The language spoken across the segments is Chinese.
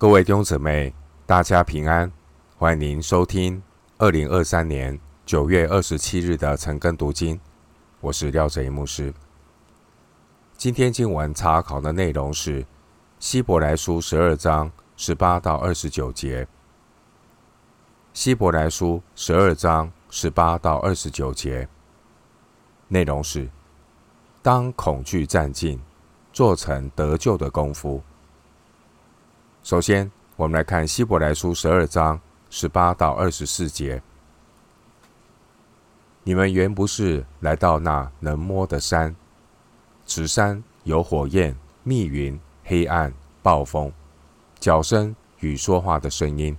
各位弟兄姊妹，大家平安！欢迎您收听二零二三年九月二十七日的晨更读经。我是廖哲一牧师。今天经文查考的内容是希伯来书十二章十八到二十九节。希伯来书十二章十八到二十九节内容是：当恐惧占尽，做成得救的功夫。首先，我们来看希伯来书十二章十八到二十四节。你们原不是来到那能摸的山，此山有火焰、密云、黑暗、暴风、脚声与说话的声音。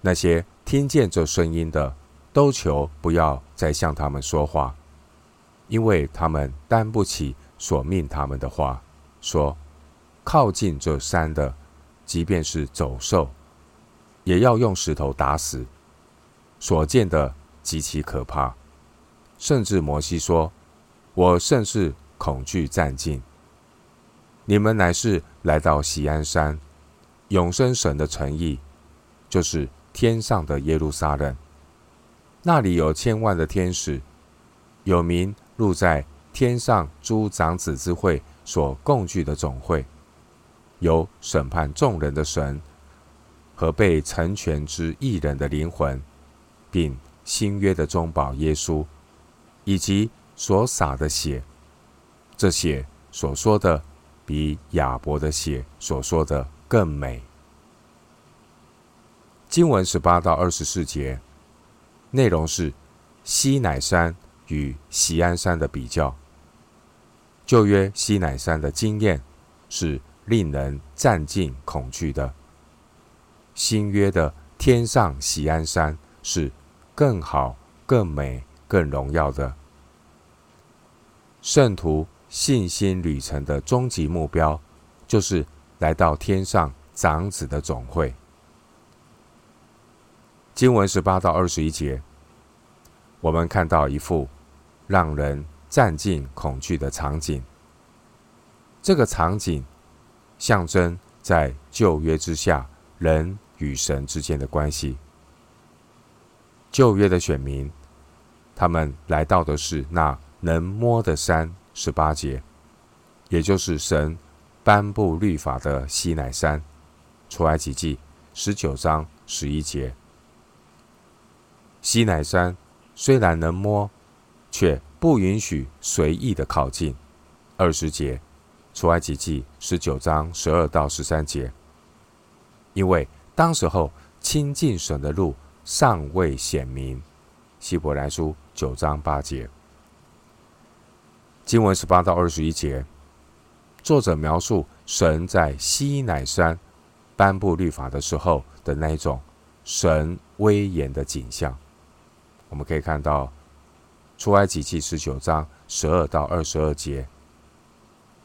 那些听见这声音的，都求不要再向他们说话，因为他们担不起所命他们的话，说靠近这山的。即便是走兽，也要用石头打死。所见的极其可怕，甚至摩西说：“我甚是恐惧战兢。”你们乃是来到喜安山，永生神的诚意，就是天上的耶路撒冷。那里有千万的天使，有名入在天上诸长子之会所共聚的总会。有审判众人的神和被成全之一人的灵魂，并新约的中保耶稣，以及所洒的血，这血所说的比亚伯的血所说的更美。经文十八到二十四节内容是西乃山与锡安山的比较。旧约西乃山的经验是。令人战兢恐惧的新约的天上喜安山是更好、更美、更荣耀的。圣徒信心旅程的终极目标，就是来到天上长子的总会。经文十八到二十一节，我们看到一幅让人战兢恐惧的场景。这个场景。象征在旧约之下人与神之间的关系。旧约的选民，他们来到的是那能摸的山，十八节，也就是神颁布律法的西乃山。出埃及记十九章十一节。西乃山虽然能摸，却不允许随意的靠近。二十节。出埃及记十九章十二到十三节，因为当时候亲近神的路尚未显明。希伯来书九章八节，经文十八到二十一节，作者描述神在西乃山颁布律法的时候的那一种神威严的景象。我们可以看到出埃及记十九章十二到二十二节。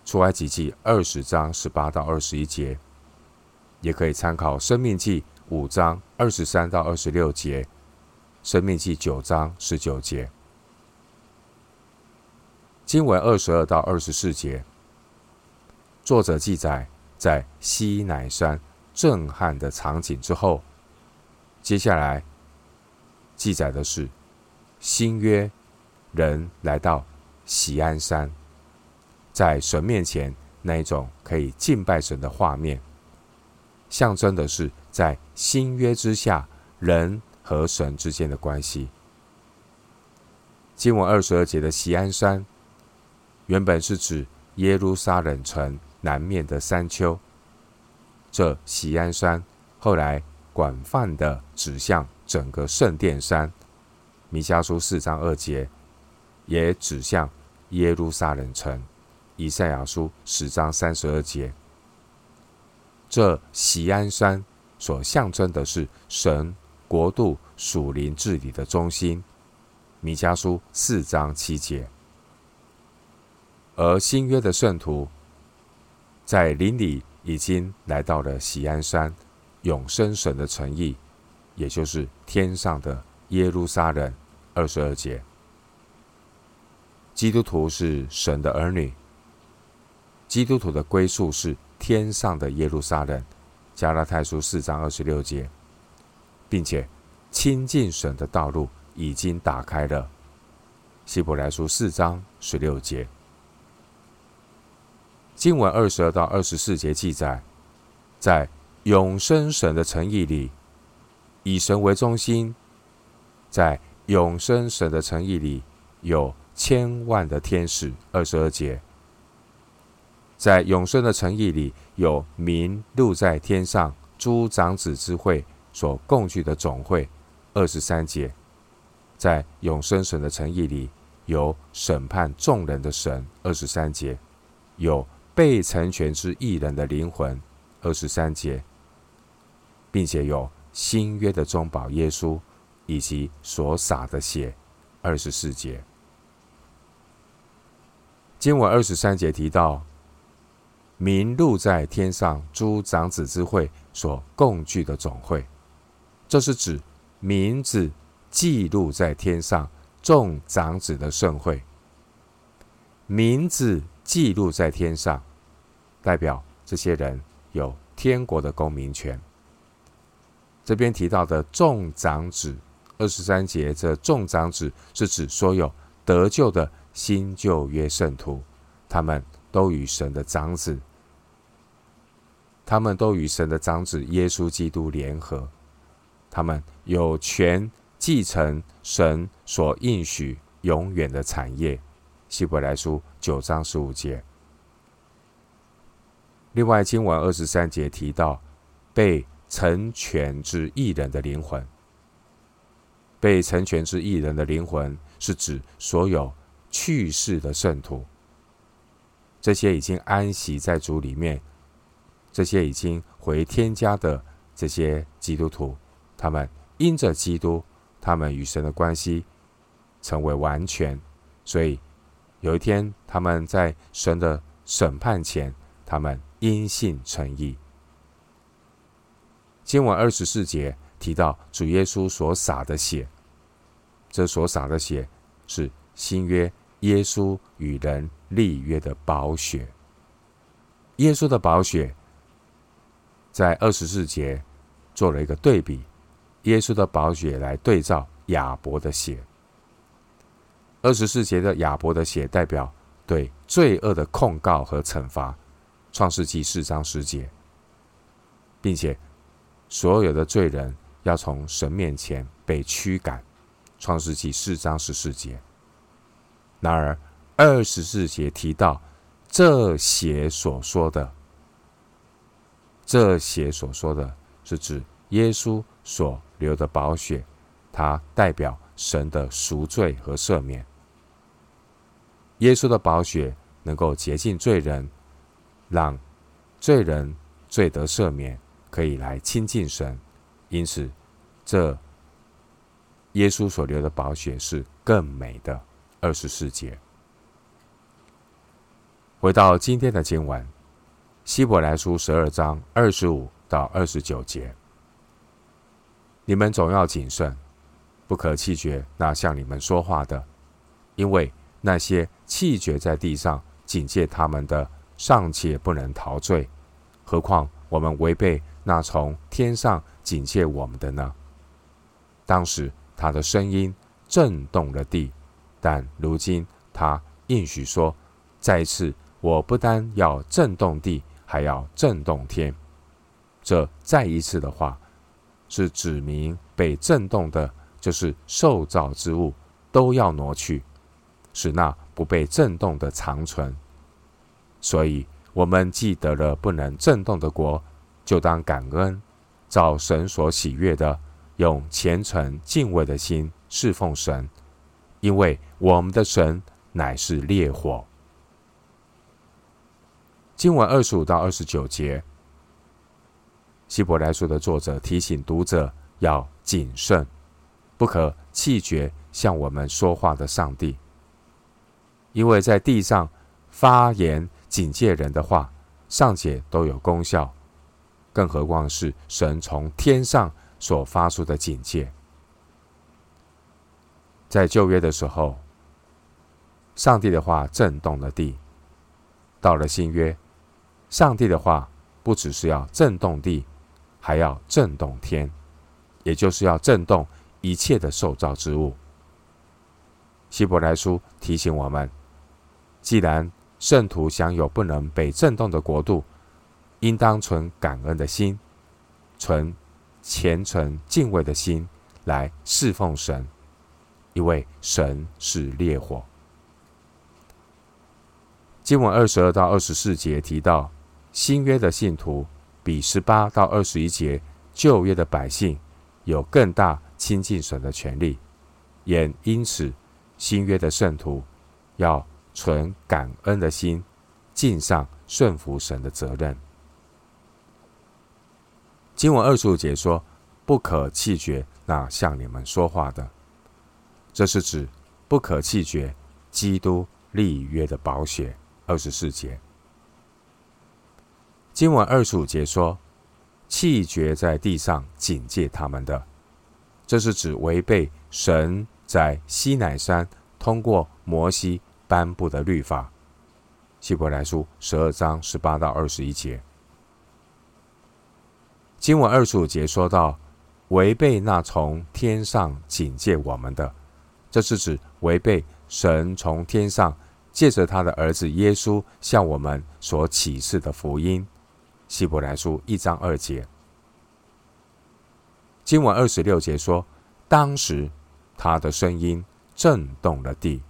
出埃及记二十章十八到二十一节，也可以参考生命记五章二十三到二十六节，生命记九章十九节。经文二十二到二十四节，作者记载在西乃山震撼的场景之后，接下来记载的是新约人来到喜安山。在神面前那一种可以敬拜神的画面，象征的是在新约之下人和神之间的关系。经文二十二节的锡安山，原本是指耶路撒冷城南面的山丘。这锡安山后来广泛的指向整个圣殿山。弥迦书四章二节也指向耶路撒冷城。以赛亚书十章三十二节，这锡安山所象征的是神国度属灵治理的中心。弥迦书四章七节，而新约的圣徒在林里已经来到了锡安山，永生神的城邑，也就是天上的耶路撒冷。二十二节，基督徒是神的儿女。基督徒的归宿是天上的耶路撒冷，加拉太书四章二十六节，并且亲近神的道路已经打开了。希伯来书四章十六节。经文二十二到二十四节记载，在永生神的诚意里，以神为中心，在永生神的诚意里有千万的天使。二十二节，在永生的诚意里有民录在天上诸长子之会所共聚的总会。二十三节，在永生神的诚意里有审判众人的神。二十三节，有。被成全之义人的灵魂，二十三节，并且有新约的中保耶稣以及所洒的血，二十四节。经文二十三节提到，民录在天上诸长子之会所共聚的总会，这是指名字记录在天上众长子的盛会，名字记录在天上。代表这些人有天国的公民权。这边提到的众长子，二十三节，这众长子是指所有得救的新旧约圣徒，他们都与神的长子，他们都与神的长子耶稣基督联合，他们有权继承神所应许永远的产业。希伯来书九章十五节。另外，经文二十三节提到被成全之义人的灵魂，被成全之义人的灵魂是指所有去世的圣徒，这些已经安息在主里面，这些已经回天家的这些基督徒，他们因着基督，他们与神的关系成为完全，所以有一天他们在神的审判前，他们。因信称义。经文二十四节提到主耶稣所洒的血，这所洒的血是新约耶稣与人立约的宝血。耶稣的宝血在二十四节做了一个对比，耶稣的宝血来对照亚伯的血。二十四节的亚伯的血代表对罪恶的控告和惩罚。创世纪四章十节，并且所有的罪人要从神面前被驱赶。创世纪四章十四节。然而二十四节提到这血所说的，这些所说的是指耶稣所流的宝血，它代表神的赎罪和赦免。耶稣的宝血能够洁净罪人。让罪人罪得赦免，可以来亲近神。因此，这耶稣所流的宝血是更美的。二十四节，回到今天的经文，希伯来书十二章二十五到二十九节：你们总要谨慎，不可气绝那向你们说话的，因为那些气绝在地上警戒他们的。尚且不能逃罪，何况我们违背那从天上警戒我们的呢？当时他的声音震动了地，但如今他应许说：“再次，我不单要震动地，还要震动天。”这再一次的话，是指明被震动的，就是受造之物都要挪去，使那不被震动的长存。所以，我们既得了不能震动的国，就当感恩，照神所喜悦的，用虔诚敬畏的心侍奉神，因为我们的神乃是烈火。经文二十五到二十九节，希伯来书的作者提醒读者要谨慎，不可气绝向我们说话的上帝，因为在地上发言。警戒人的话尚且都有功效，更何况是神从天上所发出的警戒。在旧约的时候，上帝的话震动了地；到了新约，上帝的话不只是要震动地，还要震动天，也就是要震动一切的受造之物。希伯来书提醒我们，既然圣徒享有不能被震动的国度，应当存感恩的心，存虔诚敬畏的心来侍奉神，因为神是烈火。经文二十二到二十四节提到，新约的信徒比十八到二十一节旧约的百姓有更大亲近神的权利，也因此新约的圣徒要存感恩的心，尽上顺服神的责任。经文二十五节说：“不可弃绝那向你们说话的。”这是指不可弃绝基督立约的宝血。二十四节，经文二十五节说：“弃绝在地上警戒他们的，这是指违背神在西乃山通过摩西颁布的律法。”希伯来书十二章十八到二十一节，经文二十五节说到违背那从天上警戒我们的，这是指违背神从天上。借着他的儿子耶稣向我们所启示的福音，希伯来书一章二节，经文二十六节说：“当时他的声音震动了地，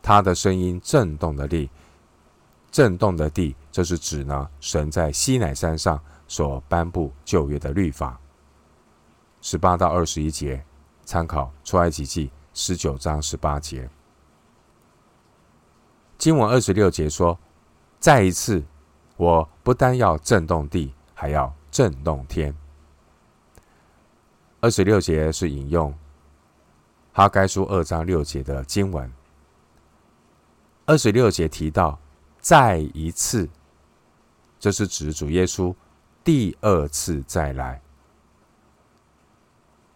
他的声音震动了地，震动的地，这是指呢神在西乃山上所颁布旧约的律法。”十八到二十一节，参考出埃及记十九章十八节。经文二十六节说：“再一次，我不单要震动地，还要震动天。”二十六节是引用哈该书二章六节的经文。二十六节提到“再一次”，这是指主耶稣第二次再来。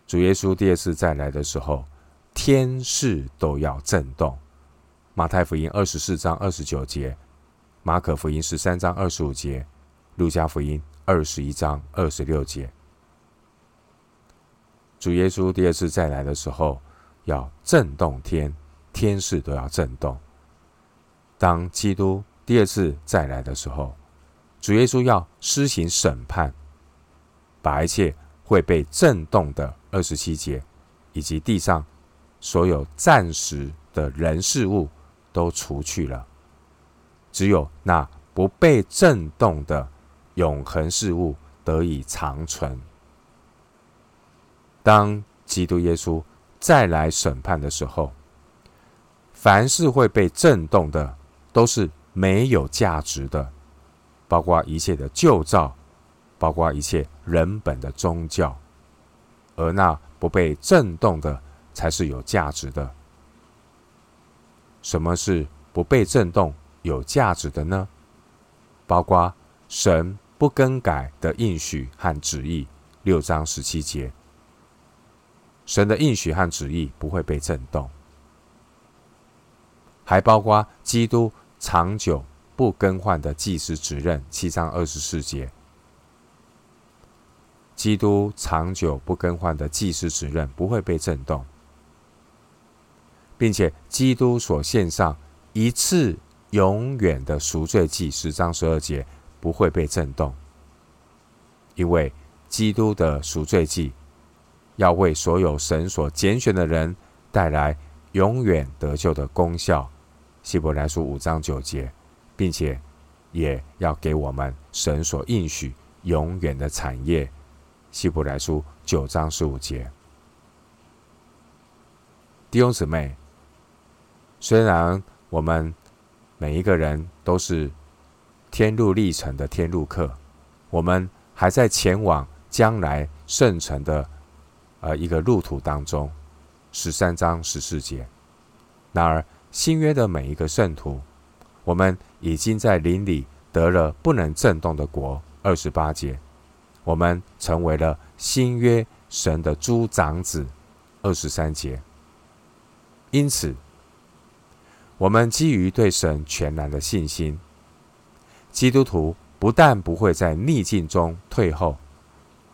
主耶稣第二次再来的时候，天势都要震动。马太福音二十四章二十九节，马可福音十三章二十五节，路加福音二十一章二十六节。主耶稣第二次再来的时候，要震动天，天势都要震动。当基督第二次再来的时候，主耶稣要施行审判，把一切会被震动的二十七节，以及地上所有暂时的人事物。都除去了，只有那不被震动的永恒事物得以长存。当基督耶稣再来审判的时候，凡是会被震动的，都是没有价值的，包括一切的旧造，包括一切人本的宗教，而那不被震动的，才是有价值的。什么是不被震动、有价值的呢？包括神不更改的应许和旨意，六章十七节，神的应许和旨意不会被震动，还包括基督长久不更换的祭司职任，七章二十四节，基督长久不更换的祭司职任不会被震动。并且，基督所献上一次永远的赎罪祭，十章十二节不会被震动，因为基督的赎罪祭要为所有神所拣选的人带来永远得救的功效，希伯来书五章九节，并且也要给我们神所应许永远的产业，希伯来书九章十五节，弟兄姊妹。虽然我们每一个人都是天路历程的天路客，我们还在前往将来圣城的呃一个路途当中，十三章十四节。然而新约的每一个圣徒，我们已经在林里得了不能震动的国，二十八节。我们成为了新约神的诸长子，二十三节。因此。我们基于对神全然的信心，基督徒不但不会在逆境中退后，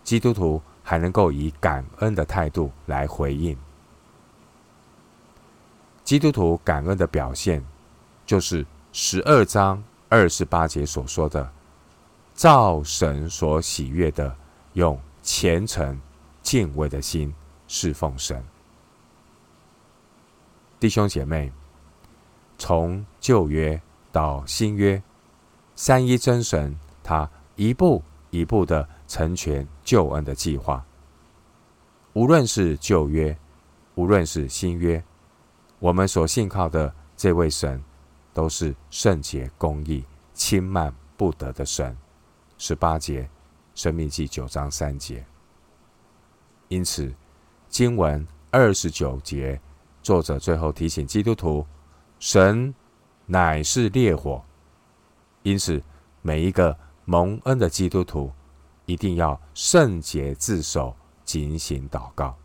基督徒还能够以感恩的态度来回应。基督徒感恩的表现，就是十二章二十八节所说的：“照神所喜悦的，用虔诚敬畏的心侍奉神。”弟兄姐妹，从旧约到新约，三一真神他一步一步的成全救恩的计划。无论是旧约，无论是新约，我们所信靠的这位神，都是圣洁、公义、轻慢不得的神。十八节，申命记九章三节。因此，经文二十九节。作者最后提醒基督徒：神乃是烈火，因此每一个蒙恩的基督徒一定要圣洁自守，警醒祷告。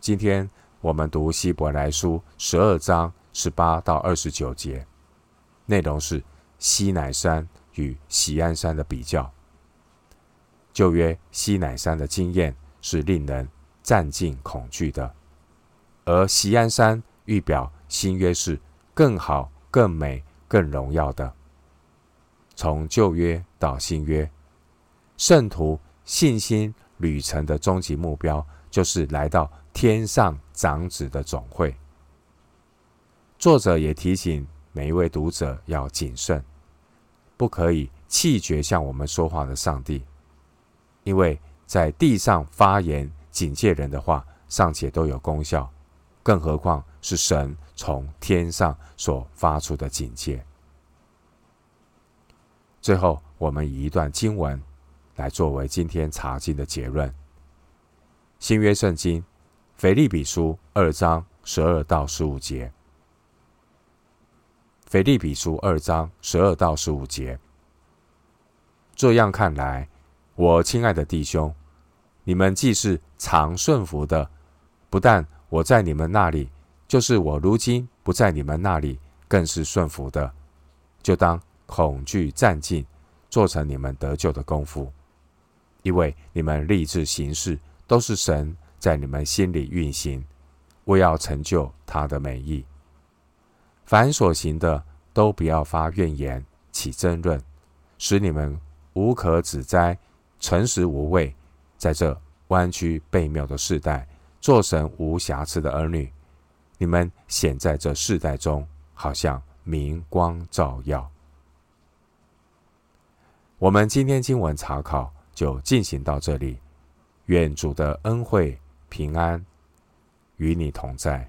今天我们读希伯来书十二章十八到二十九节，内容是西乃山与喜安山的比较。旧约西乃山的经验是令人战兢恐惧的，而喜安山预表新约是更好、更美、更荣耀的。从旧约到新约，圣徒信心旅程的终极目标就是来到天上长子的总会。作者也提醒每一位读者要谨慎，不可以气绝向我们说话的上帝，因为在地上发言。警戒人的话尚且都有功效，更何况是神从天上所发出的警戒。最后，我们以一段经文来作为今天查经的结论：新约圣经腓立比书二章十二到十五节。腓立比书二章十二到十五节。这样看来，我亲爱的弟兄。你们既是常顺服的，不但我在你们那里，就是我如今不在你们那里，更是顺服的，就当恐惧战兢，做成你们得救的功夫。因为你们立志行事，都是神在你们心里运行，为要成就他的美意。凡所行的，都不要发怨言，起争论，使你们无可指摘，诚实无畏。在这弯曲背谬的世代，做神无瑕疵的儿女，你们显在这世代中，好像明光照耀。我们今天经文查考就进行到这里，愿主的恩惠平安与你同在。